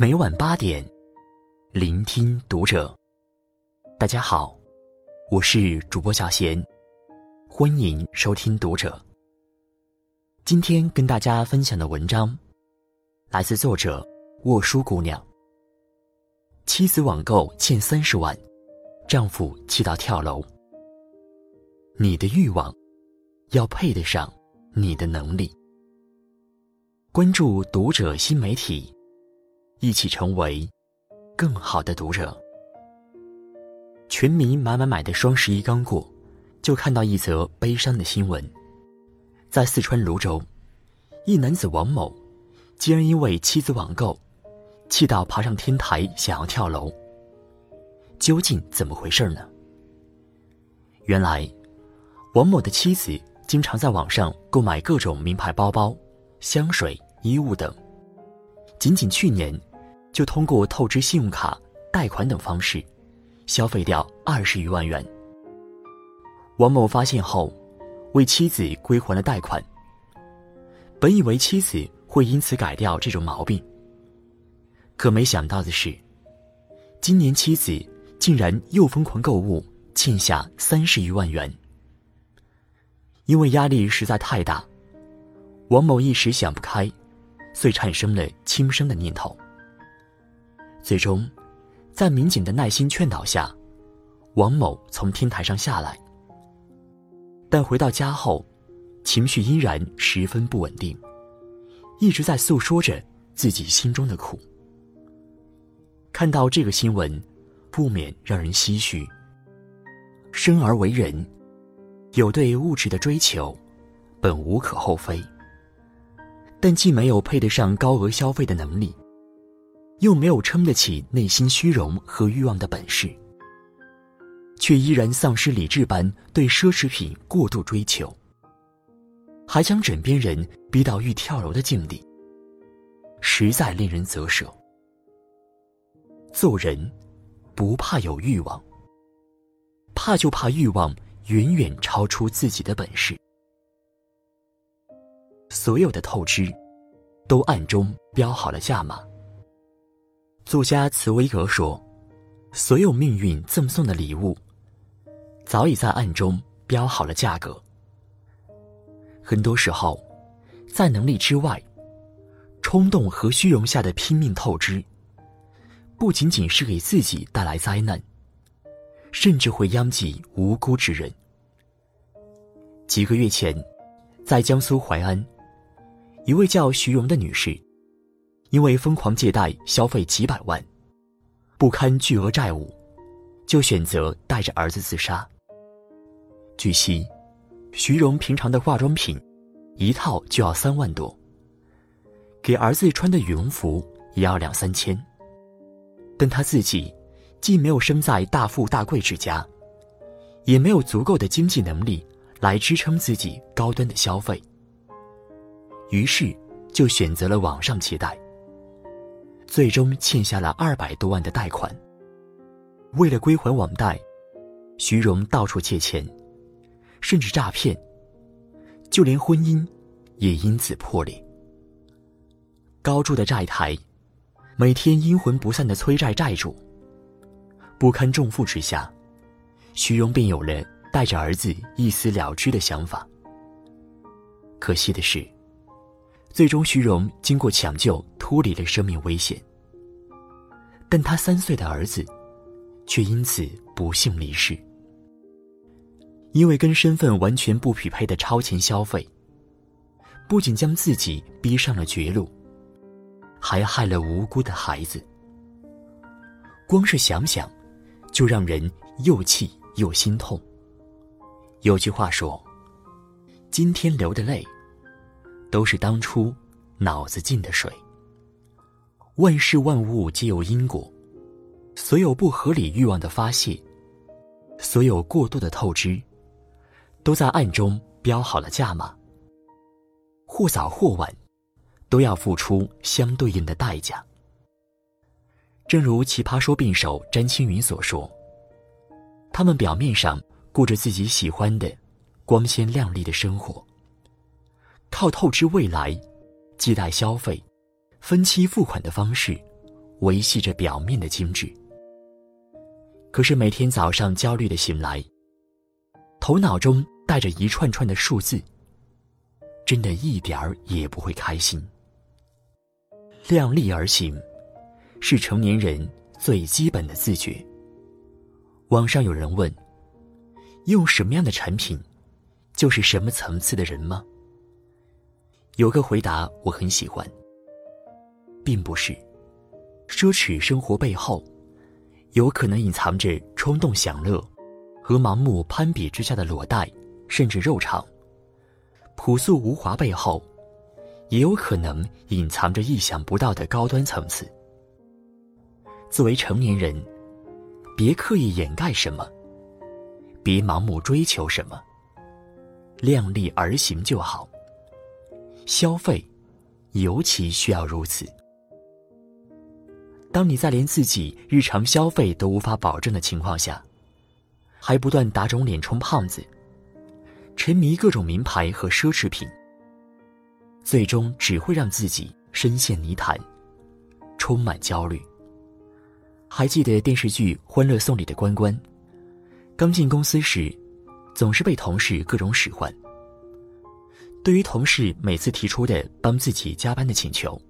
每晚八点，聆听读者。大家好，我是主播小贤，欢迎收听读者。今天跟大家分享的文章，来自作者沃书姑娘。妻子网购欠三十万，丈夫气到跳楼。你的欲望，要配得上你的能力。关注读者新媒体。一起成为更好的读者。全民买买买的双十一刚过，就看到一则悲伤的新闻。在四川泸州，一男子王某竟然因为妻子网购，气到爬上天台想要跳楼。究竟怎么回事呢？原来，王某的妻子经常在网上购买各种名牌包包、香水、衣物等。仅仅去年。就通过透支信用卡、贷款等方式，消费掉二十余万元。王某发现后，为妻子归还了贷款。本以为妻子会因此改掉这种毛病，可没想到的是，今年妻子竟然又疯狂购物，欠下三十余万元。因为压力实在太大，王某一时想不开，遂产生了轻生的念头。最终，在民警的耐心劝导下，王某从天台上下来。但回到家后，情绪依然十分不稳定，一直在诉说着自己心中的苦。看到这个新闻，不免让人唏嘘。生而为人，有对物质的追求，本无可厚非。但既没有配得上高额消费的能力。又没有撑得起内心虚荣和欲望的本事，却依然丧失理智般对奢侈品过度追求，还将枕边人逼到欲跳楼的境地，实在令人啧舌。做人，不怕有欲望，怕就怕欲望远远超出自己的本事。所有的透支，都暗中标好了价码。作家茨威格说：“所有命运赠送的礼物，早已在暗中标好了价格。很多时候，在能力之外，冲动和虚荣下的拼命透支，不仅仅是给自己带来灾难，甚至会殃及无辜之人。”几个月前，在江苏淮安，一位叫徐荣的女士。因为疯狂借贷消费几百万，不堪巨额债务，就选择带着儿子自杀。据悉，徐荣平常的化妆品，一套就要三万多，给儿子穿的羽绒服也要两三千。但他自己，既没有生在大富大贵之家，也没有足够的经济能力来支撑自己高端的消费，于是就选择了网上借贷。最终欠下了二百多万的贷款。为了归还网贷，徐荣到处借钱，甚至诈骗，就连婚姻也因此破裂。高筑的债台，每天阴魂不散的催债债主，不堪重负之下，徐荣便有了带着儿子一死了之的想法。可惜的是。最终，徐荣经过抢救脱离了生命危险，但他三岁的儿子却因此不幸离世。因为跟身份完全不匹配的超前消费，不仅将自己逼上了绝路，还害了无辜的孩子。光是想想，就让人又气又心痛。有句话说：“今天流的泪。”都是当初脑子进的水。万事万物皆有因果，所有不合理欲望的发泄，所有过度的透支，都在暗中标好了价码。或早或晚，都要付出相对应的代价。正如奇葩说辩手詹青云所说：“他们表面上过着自己喜欢的、光鲜亮丽的生活。”靠透支未来、借贷消费、分期付款的方式，维系着表面的精致。可是每天早上焦虑的醒来，头脑中带着一串串的数字，真的一点儿也不会开心。量力而行，是成年人最基本的自觉。网上有人问：用什么样的产品，就是什么层次的人吗？有个回答我很喜欢，并不是，奢侈生活背后。有可能隐藏着冲动享乐和盲目攀比之下的裸贷，甚至肉偿；朴素无华背后，也有可能隐藏着意想不到的高端层次。作为成年人，别刻意掩盖什么，别盲目追求什么，量力而行就好。消费，尤其需要如此。当你在连自己日常消费都无法保证的情况下，还不断打肿脸充胖子，沉迷各种名牌和奢侈品，最终只会让自己深陷泥潭，充满焦虑。还记得电视剧《欢乐颂》里的关关，刚进公司时，总是被同事各种使唤。对于同事每次提出的帮自己加班的请求，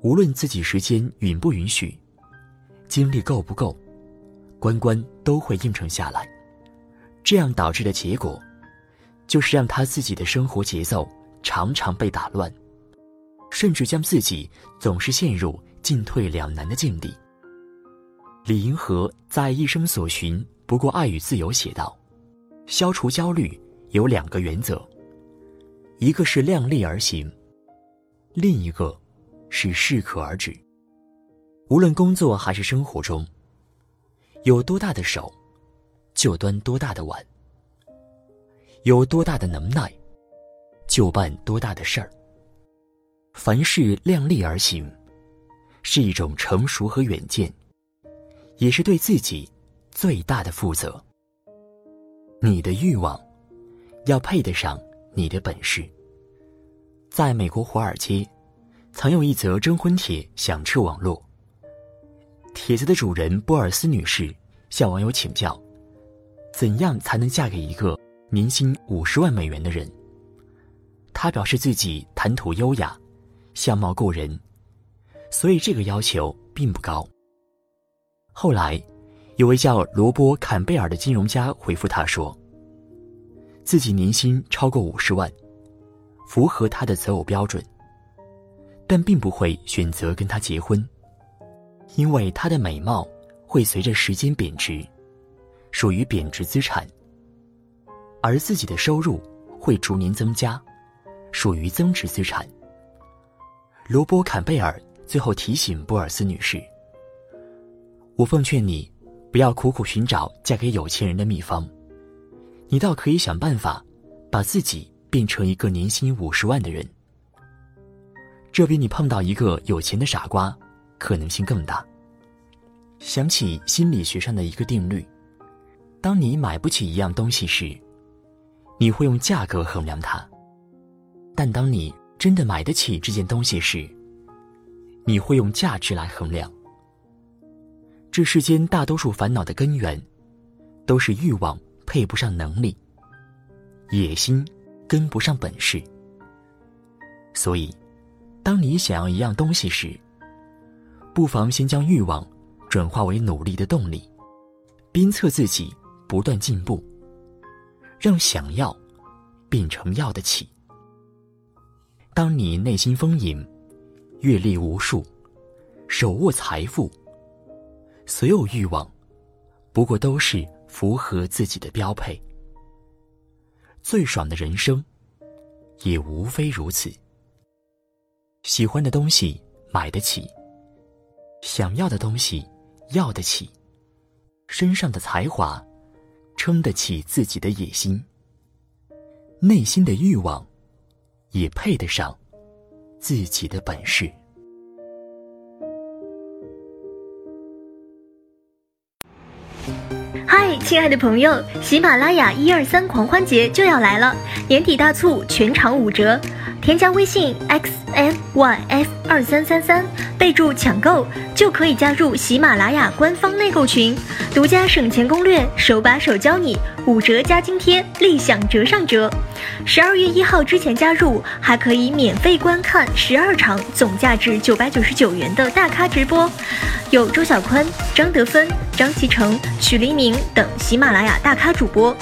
无论自己时间允不允许，精力够不够，关关都会应承下来。这样导致的结果，就是让他自己的生活节奏常常被打乱，甚至将自己总是陷入进退两难的境地。李银河在《一生所寻不过爱与自由》写道：“消除焦虑有两个原则，一个是量力而行，另一个。”是适可而止。无论工作还是生活中，有多大的手，就端多大的碗；有多大的能耐，就办多大的事儿。凡事量力而行，是一种成熟和远见，也是对自己最大的负责。你的欲望，要配得上你的本事。在美国华尔街。曾有一则征婚帖响彻网络。帖子的主人波尔斯女士向网友请教：怎样才能嫁给一个年薪五十万美元的人？她表示自己谈吐优雅，相貌过人，所以这个要求并不高。后来，有位叫罗伯·坎贝尔的金融家回复他说：“自己年薪超过五十万，符合他的择偶标准。”但并不会选择跟他结婚，因为她的美貌会随着时间贬值，属于贬值资产；而自己的收入会逐年增加，属于增值资产。罗伯·坎贝尔最后提醒波尔斯女士：“我奉劝你，不要苦苦寻找嫁给有钱人的秘方，你倒可以想办法，把自己变成一个年薪五十万的人。”这比你碰到一个有钱的傻瓜，可能性更大。想起心理学上的一个定律：当你买不起一样东西时，你会用价格衡量它；但当你真的买得起这件东西时，你会用价值来衡量。这世间大多数烦恼的根源，都是欲望配不上能力，野心跟不上本事。所以。当你想要一样东西时，不妨先将欲望转化为努力的动力，鞭策自己不断进步，让想要变成要得起。当你内心丰盈，阅历无数，手握财富，所有欲望不过都是符合自己的标配。最爽的人生，也无非如此。喜欢的东西买得起，想要的东西要得起，身上的才华撑得起自己的野心，内心的欲望也配得上自己的本事。亲爱的朋友，喜马拉雅一二三狂欢节就要来了，年底大促，全场五折，添加微信 xm。Yf 二三三三，备注抢购就可以加入喜马拉雅官方内购群，独家省钱攻略，手把手教你，五折加津贴，立享折上折。十二月一号之前加入，还可以免费观看十二场总价值九百九十九元的大咖直播，有周小宽、张德芬、张其成、许黎明等喜马拉雅大咖主播。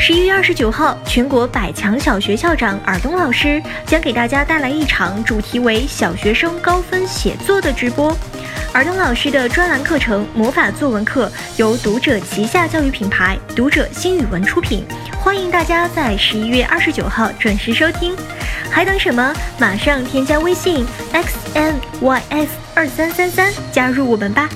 十一月二十九号，全国百强小学校长尔东老师将给大家带来一场主题为“小学生高分写作”的直播。尔东老师的专栏课程《魔法作文课》由读者旗下教育品牌读者新语文出品，欢迎大家在十一月二十九号准时收听。还等什么？马上添加微信 x n y f 二三三三，加入我们吧！